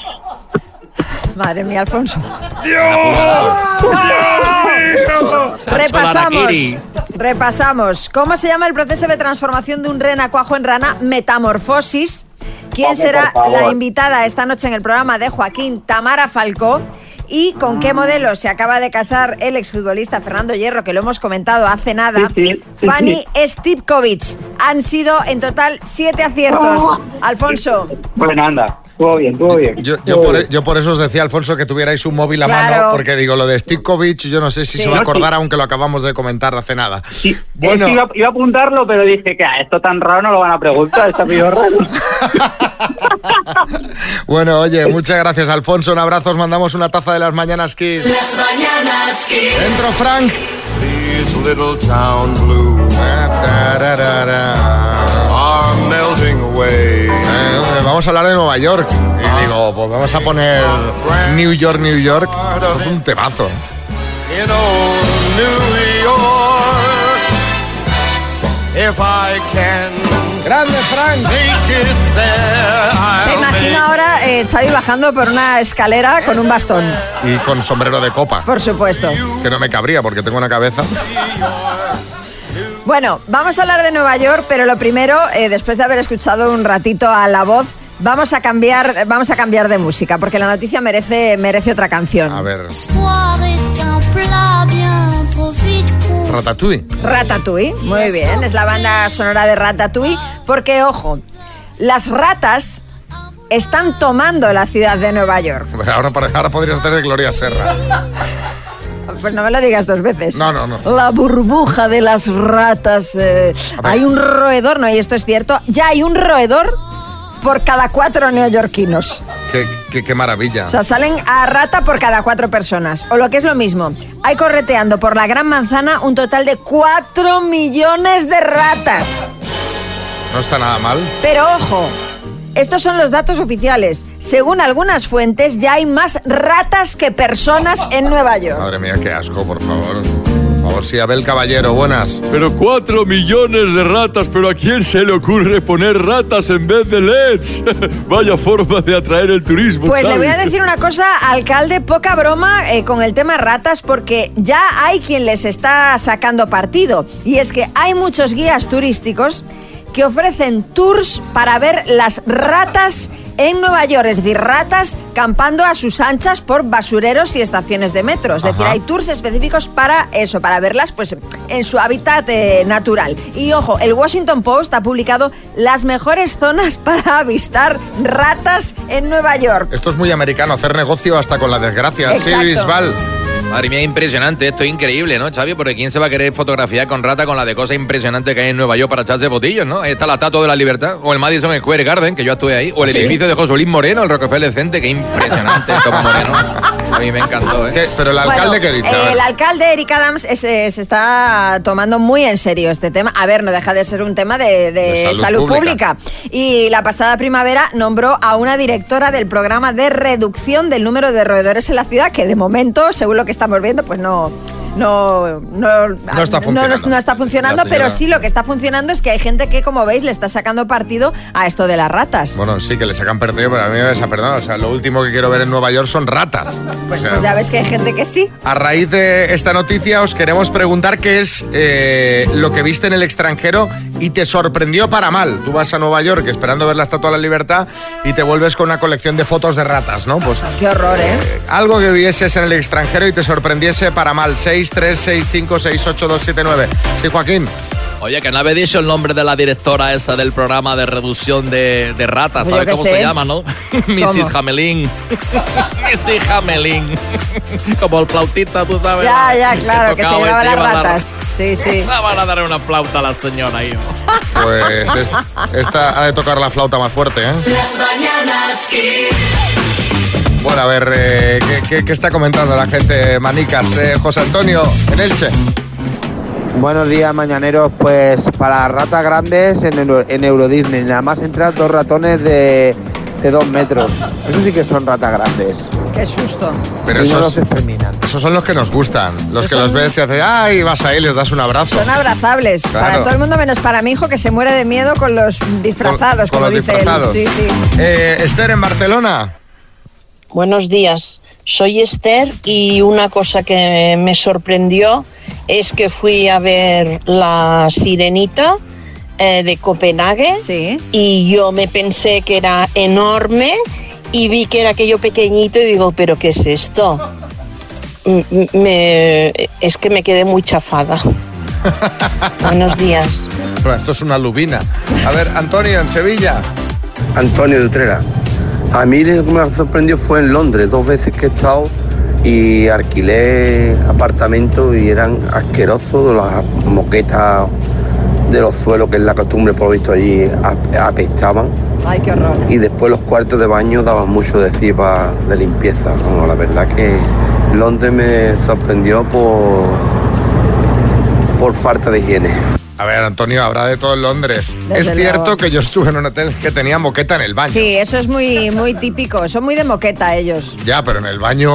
Madre mía, Alfonso. ¡Dios! Repasamos. Harakiri. Repasamos. ¿Cómo se llama el proceso de transformación de un renacuajo en rana? Metamorfosis. ¿Quién será la invitada esta noche en el programa de Joaquín Tamara Falcó? ¿Y con qué modelo se acaba de casar el exfutbolista Fernando Hierro, que lo hemos comentado hace nada? Sí, sí, sí, Fanny Stipkovic. Han sido en total siete aciertos. Alfonso. Bueno, anda. Estuvo bien, estuvo bien. Yo, yo por, e- yo por eso os decía, Alfonso, que tuvierais un móvil a Claro. mano, porque digo, lo de Stivkovic, yo no sé si Sí. se va a No, sí. acordar, aunque lo acabamos de comentar hace nada. Bueno. Bueno, iba, iba a apuntarlo, pero dije que ah, esto tan raro no lo van a preguntar. Está apellido raro. bueno, oye, muchas gracias, Alfonso. Un abrazo, os mandamos una taza de las mañanas Kiss. Las mañanas Kiss. Dentro, Frank. These little town melting away. Eh, vamos a hablar de Nueva York. Y digo, pues vamos a poner New York, New York. Esto es un temazo. In old New York, if I can Grande, Frank. Me I'll imagino ahora eh, Xavi bajando por una escalera con un bastón, Y con sombrero de copa. por supuesto. Que no me cabría porque tengo una cabeza. Bueno, vamos a hablar de Nueva York, pero lo primero, eh, después de haber escuchado un ratito a la voz, vamos a cambiar, vamos a cambiar de música, porque la noticia merece, merece otra canción. A ver, Espoir est un plat bien trop vite qu'on Ratatouille. Ratatouille, muy bien, es la banda sonora de Ratatouille, porque ojo, las ratas están tomando la ciudad de Nueva York. Ahora, ahora podrías hacer de Gloria Serra. Pues no me lo digas dos veces. No, no, no. La burbuja de las ratas. eh, hay un roedor, no, y esto es cierto. Ya hay un roedor por cada cuatro neoyorquinos. Qué, qué- qué maravilla. O sea, salen a rata por cada cuatro personas. O lo que es lo mismo, hay correteando por la Gran Manzana un total de cuatro millones de ratas. No está nada mal. Pero ojo, estos son los datos oficiales. Según algunas fuentes, ya hay más ratas que personas en Nueva York. Madre mía, qué asco, por favor. Por favor, sí, Abel Caballero, buenas. Pero cuatro millones de ratas, pero ¿a quién se le ocurre poner ratas en vez de LEDs? Vaya forma de atraer el turismo. Pues le voy a decir una cosa, alcalde, poca broma eh, con el tema ratas, porque ya hay quien les está sacando partido. Y es que hay muchos guías turísticos que ofrecen tours para ver las ratas en Nueva York, es decir, ratas campando a sus anchas por basureros y estaciones de metro. Es decir, hay tours específicos para eso, para verlas pues en su hábitat eh, natural. Y ojo, el Washington Post ha publicado las mejores zonas para avistar ratas en Nueva York. Esto es muy americano, hacer negocio hasta con la desgracia. Sí. Bisbal. Madre mía, impresionante, esto es increíble, ¿no, Xavi? Porque ¿quién se va a querer fotografiar con rata con la de cosas impresionantes que hay en Nueva York para echarse botillos, ¿no? Ahí está la Estatua de la Libertad, o el Madison Square Garden, que yo estuve ahí, o el ¿Sí? edificio de José Luis Moreno, el Rockefeller Center, que impresionante, Tomás Moreno. A mí me encantó, ¿eh? Pero el Bueno, eh, el alcalde Eric Adams es- eh, se está tomando muy en serio este tema. A ver, no deja de ser un tema de, de De salud salud, pública. pública. Y la pasada primavera nombró a una directora del programa de reducción del número de roedores en la ciudad, que de momento, según lo que estamos viendo, pues no, no, no, No está funcionando. no está funcionando, pero sí lo que está funcionando es que hay gente que, como veis, le está sacando partido a esto de las ratas. Bueno, sí, que le sacan partido, pero a mí me esa perdón. O sea, lo último que quiero ver en Nueva York son ratas. O sea, Pues ya ves que hay gente que sí. a raíz de esta noticia os queremos preguntar qué es eh, lo que viste en el extranjero y te sorprendió para mal. Tú vas a Nueva York esperando ver la Estatua de la Libertad y te vuelves con una colección de fotos de ratas, ¿no? Pues Qué horror, ¿eh? algo que vieses en el extranjero y te sorprendiese para mal. 6, 3, 6, 5, 6, 8, 2, 7, 9. Sí, Joaquín. Oye, que no habéis dicho el nombre de la directora esa del programa de reducción de, de ratas, Pues ¿sabes cómo sé. se llama, no? Mrs. Jamelín. Mrs. Jamelín. Como el flautista, tú sabes. Ya, ya, claro, que se llevaba las ratas. Sí, sí. Le van a dar una flauta a la señora ahí. Pues es- esta ha de tocar la flauta más fuerte, ¿eh? Las mañanas. Bueno, a ver, eh, ¿qué, qué, qué está comentando la gente, manicas? Eh, José Antonio, en Elche. Buenos días, mañaneros. Pues para ratas grandes en, Euro, en Euro Disney, nada más entran dos ratones de, de dos metros. Eso sí que son ratas grandes. Qué susto. Pero Y no esos, los exterminan. esos son los que nos gustan. Los Esos que los ves y haces, ¡ay! Vas ahí, les das un abrazo. Son abrazables. Claro. Para todo el mundo, menos para mi hijo que se muere de miedo con los disfrazados, Con como los dice disfrazados. él. Sí, sí. Eh, Esther, en Barcelona. Buenos días, soy Esther y una cosa que me sorprendió es que fui a ver la sirenita eh, de Copenhague y yo me pensé que era enorme y vi que era aquello pequeñito y digo, pero ¿qué es esto? Me- es que me quedé muy chafada. Buenos días. Bueno, esto es una lubina. A ver, Antonio, en Sevilla. Antonio de Utrera. A mí lo que me sorprendió fue en Londres, dos veces que he estado y alquilé apartamentos y eran asquerosos las moquetas de los suelos, que es la costumbre por lo visto allí, ap- apestaban. Ay, qué horror. Y después los cuartos de baño daban mucho de sí de limpieza. Bueno, la verdad que Londres me sorprendió por, por falta de higiene. A ver, Antonio, habrá de todo en Londres. Desde es cierto luego. que yo estuve en un hotel que tenía moqueta en el baño. Sí, eso es muy, muy típico. Son muy de moqueta ellos. Ya, pero en el baño...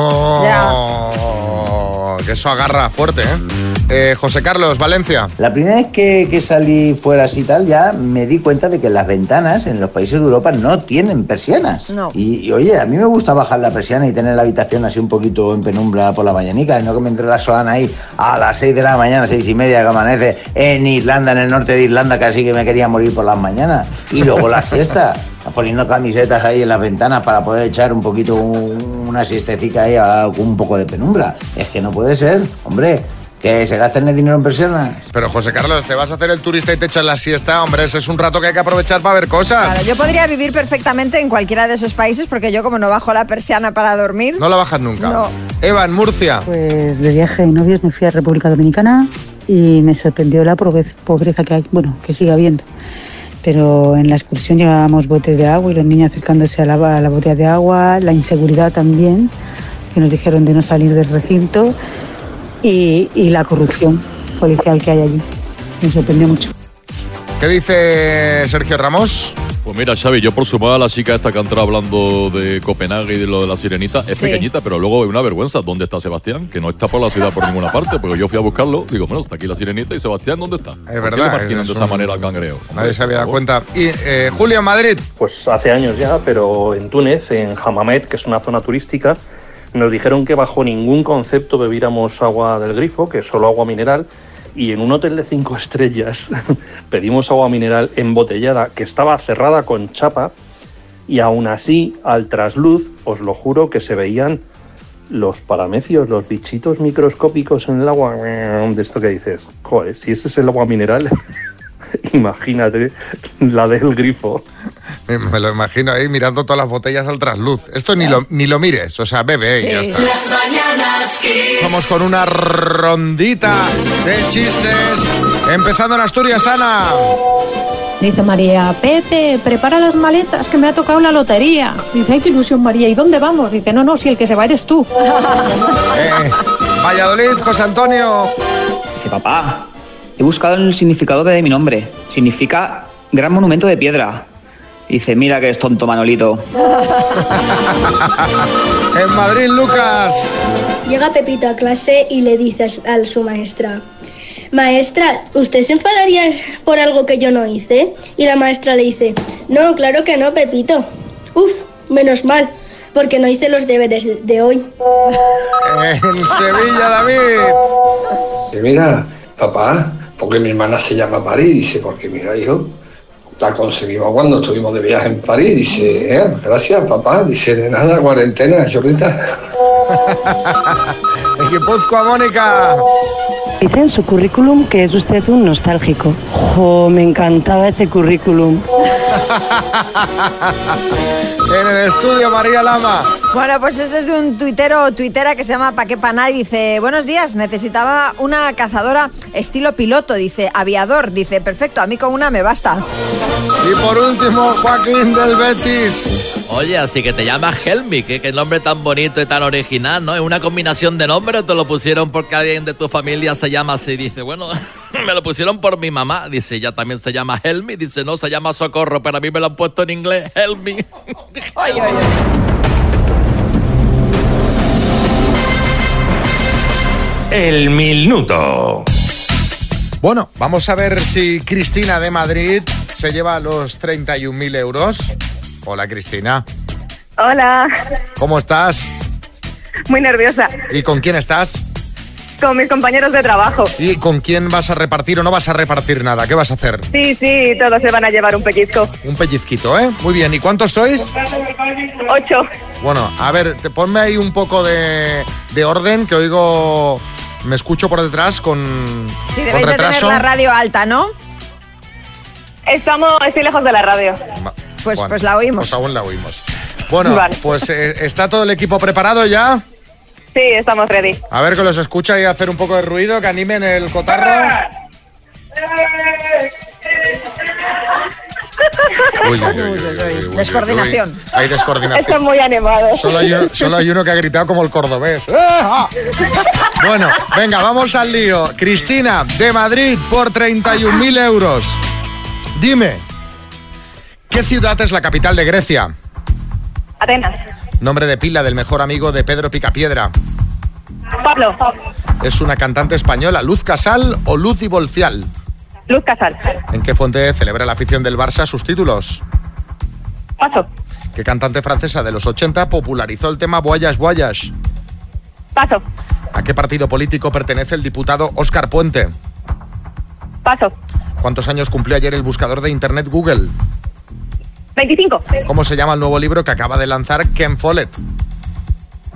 Que eso agarra fuerte, ¿eh? Eh, José Carlos, Valencia. La primera vez que, que salí fuera así tal, ya me di cuenta de que las ventanas en los países de Europa no tienen persianas. No. Y, y, oye, a mí me gusta bajar la persiana y tener la habitación así un poquito en penumbra por la mañanica, no que me entre la solana ahí a las 6 de la mañana, seis y media que amanece en Irlanda, en el norte de Irlanda, casi que me quería morir por las mañanas. Y luego la siesta, poniendo camisetas ahí en las ventanas para poder echar un poquito un- una siestecica ahí a- con un poco de penumbra. Es que no puede ser, hombre. Que se gasten el dinero en persianas. Pero José Carlos, te vas a hacer el turista y te echas la siesta, hombre, ese es un rato que hay que aprovechar para ver cosas. Claro, yo podría vivir perfectamente en cualquiera de esos países porque yo como no bajo la persiana para dormir. No la bajas nunca. No. Eva, en Murcia. Pues de viaje de novios me fui a República Dominicana y me sorprendió la pobreza, pobreza que hay, bueno, que sigue habiendo. Pero en la excursión llevábamos botes de agua y los niños acercándose a la, a la botella de agua, la inseguridad también, que nos dijeron de no salir del recinto y, y la corrupción policial que hay allí. Me sorprendió mucho. ¿Qué dice Sergio Ramos? Pues mira, Xavi, yo por sumar a la chica esta que ha entrado hablando de Copenhague y de lo de la sirenita, es Sí. pequeñita, pero luego es una vergüenza. ¿Dónde está Sebastián? Que no está por la ciudad por ninguna parte, porque yo fui a buscarlo, digo, bueno, está aquí la sirenita y Sebastián, ¿dónde está? Es verdad. ¿Por qué le marginan es de esa un- manera al cangreo? Nadie se había dado cuenta. Y eh, Julio, en Madrid. Pues hace años ya, pero en Túnez, en Hamamet, que es una zona turística, nos dijeron que bajo ningún concepto bebiéramos agua del grifo, que solo agua mineral, y en un hotel de cinco estrellas pedimos agua mineral embotellada que estaba cerrada con chapa y aún así, al trasluz, os lo juro que se veían los paramecios, los bichitos microscópicos en el agua, de esto que dices, joder, si ese es el agua mineral, imagínate la del grifo. Me, me lo imagino ahí mirando todas las botellas al trasluz. Esto ni lo, ni lo mires, o sea, bebe y ya está. Las mañanas Kiss. Vamos con una rondita de chistes. Empezando en Asturias, Ana. Dice María, Pepe, prepara las maletas que me ha tocado la lotería. Dice, ay, qué ilusión María, ¿y dónde vamos? Dice, no, no, si el que se va eres tú. Eh, Valladolid, José Antonio. Dice, papá, he buscado el significado de mi nombre. Significa gran monumento de piedra. Dice, mira que es tonto Manolito. En Madrid, Lucas. Llega Pepito a clase y le dice a su- maestra, Maestra, ¿usted se enfadaría por algo que yo no hice? Y la maestra le dice, No, claro que no, Pepito. Uf, menos mal, porque no hice los deberes de- de hoy. En Sevilla, David. Dice, mira, papá, porque mi hermana se llama París. Dice, porque mira, hijo, la conseguimos cuando estuvimos de viaje en París. Dice, "Eh, gracias, papá. Dice, de nada, cuarentena, chorrita. En Guipúzcoa, Mónica. Dice en su currículum que es usted un nostálgico. Jo, me encantaba ese currículum. En el estudio, María Lama. Bueno, pues este es de un tuitero o tuitera que se llama Paquepaná y dice, buenos días, necesitaba una cazadora estilo piloto, dice, aviador, dice, perfecto, a mí con una me basta. Y por último, Joaquín del Betis. Oye, así que te llamas Helmi, que qué nombre tan bonito y tan original, ¿no? Es una combinación de nombres, te lo pusieron porque alguien de tu familia se llama así. Dice, bueno, me lo pusieron por mi mamá. Dice, ella también se llama Helmi. Dice, no, se llama Socorro, pero a mí me lo han puesto en inglés, Helmi. El minuto. Bueno, vamos a ver si Cristina de Madrid se lleva los 31.000 euros. Hola, Cristina. Hola, ¿Cómo estás? muy nerviosa. ¿Y con quién estás? Con mis compañeros de trabajo. ¿Y con quién vas a repartir o no vas a repartir nada? ¿Qué vas a hacer? Sí, sí, todos se van a llevar un pellizco. Un pellizquito, ¿eh? Muy bien. ¿Y cuántos sois? Ocho. Bueno, a ver, te, ponme ahí un poco de, de orden, que oigo... Me escucho por detrás con, Sí, con debéis de tener la radio alta, ¿no? Estamos, estoy lejos de la radio. Pues, Bueno, pues la oímos. Pues aún la oímos. Bueno, Vale. pues eh, ¿está todo el equipo preparado ya? Sí, estamos ready. A ver que los escucha y hacer un poco de ruido, que animen el cotarro. Uy, uy, uy, uy, uy, uy, Descoordinación. uy. Hay descoordinación. Están muy animados. Solo hay, uno, solo hay uno que ha gritado como el cordobés. Bueno, venga, vamos al lío. Cristina, de Madrid, por 31.000 euros. Dime, ¿qué ciudad es la capital de Grecia? Atenas. Nombre de pila del mejor amigo de Pedro Picapiedra. Pablo. Es una cantante española, Luz Casal o Luz y Bolcial. Luz Casal. ¿En qué fuente celebra la afición del Barça sus títulos? Paso. ¿Qué cantante francesa de los 80 popularizó el tema Voyage Voyage? Paso. ¿A qué partido político pertenece el diputado Óscar Puente? Paso. ¿Cuántos años cumplió ayer el buscador de Internet Google? 25. ¿Cómo se llama el nuevo libro que acaba de lanzar Ken Follett?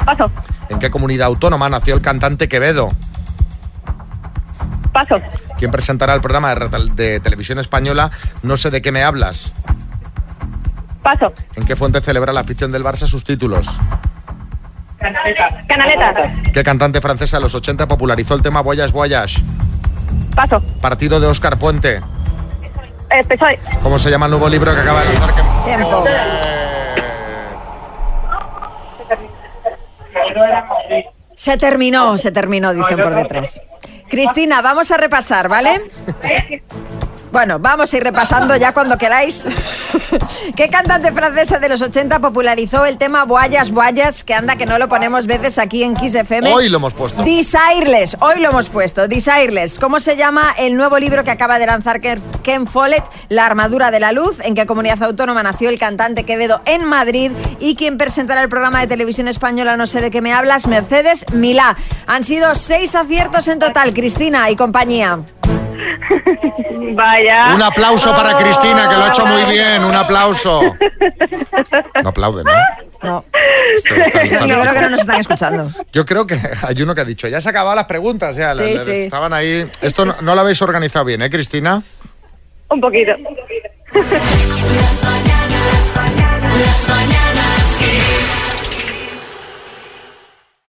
Paso. ¿En qué comunidad autónoma nació el cantante Quevedo? Paso. ¿Quién presentará el programa de, televisión española No sé de qué me hablas? Paso. ¿En qué fuente celebra la afición del Barça sus títulos? Canaleta. ¿Qué cantante francesa de los 80 popularizó el tema Voyage Voyage? Paso. Partido de Óscar Puente. Eh, PSOE. ¿Cómo se llama el nuevo libro que acaba de lanzar? Tiempo. Se terminó, se terminó, dicen por detrás. Cristina, vamos a repasar, ¿vale? Bueno, vamos a ir repasando ya cuando queráis. ¿Qué cantante francesa de los 80 popularizó el tema Boyas Boyas, que anda que no lo ponemos veces aquí en Kiss FM? Hoy lo hemos puesto. Desireless, hoy lo hemos puesto, Desireless. ¿Cómo se llama el nuevo libro que acaba de lanzar Ken- Follett, La armadura de la luz? ¿En qué comunidad autónoma nació el cantante Quevedo en Madrid? ¿Y quién presentará el programa de televisión española No sé de qué me hablas? Mercedes Milá. Han sido seis aciertos en total, Cristina y compañía. Vaya. Un aplauso para Cristina, que lo ha hecho muy bien. Un aplauso. No aplauden, ¿no? No. Están- Yo creo que no nos están escuchando. Yo creo que hay uno que ha dicho, ya se acababan las preguntas, ya Sí, las- sí. estaban ahí. Esto no, no lo habéis organizado bien, ¿eh, Cristina? Un poquito. Las mañanas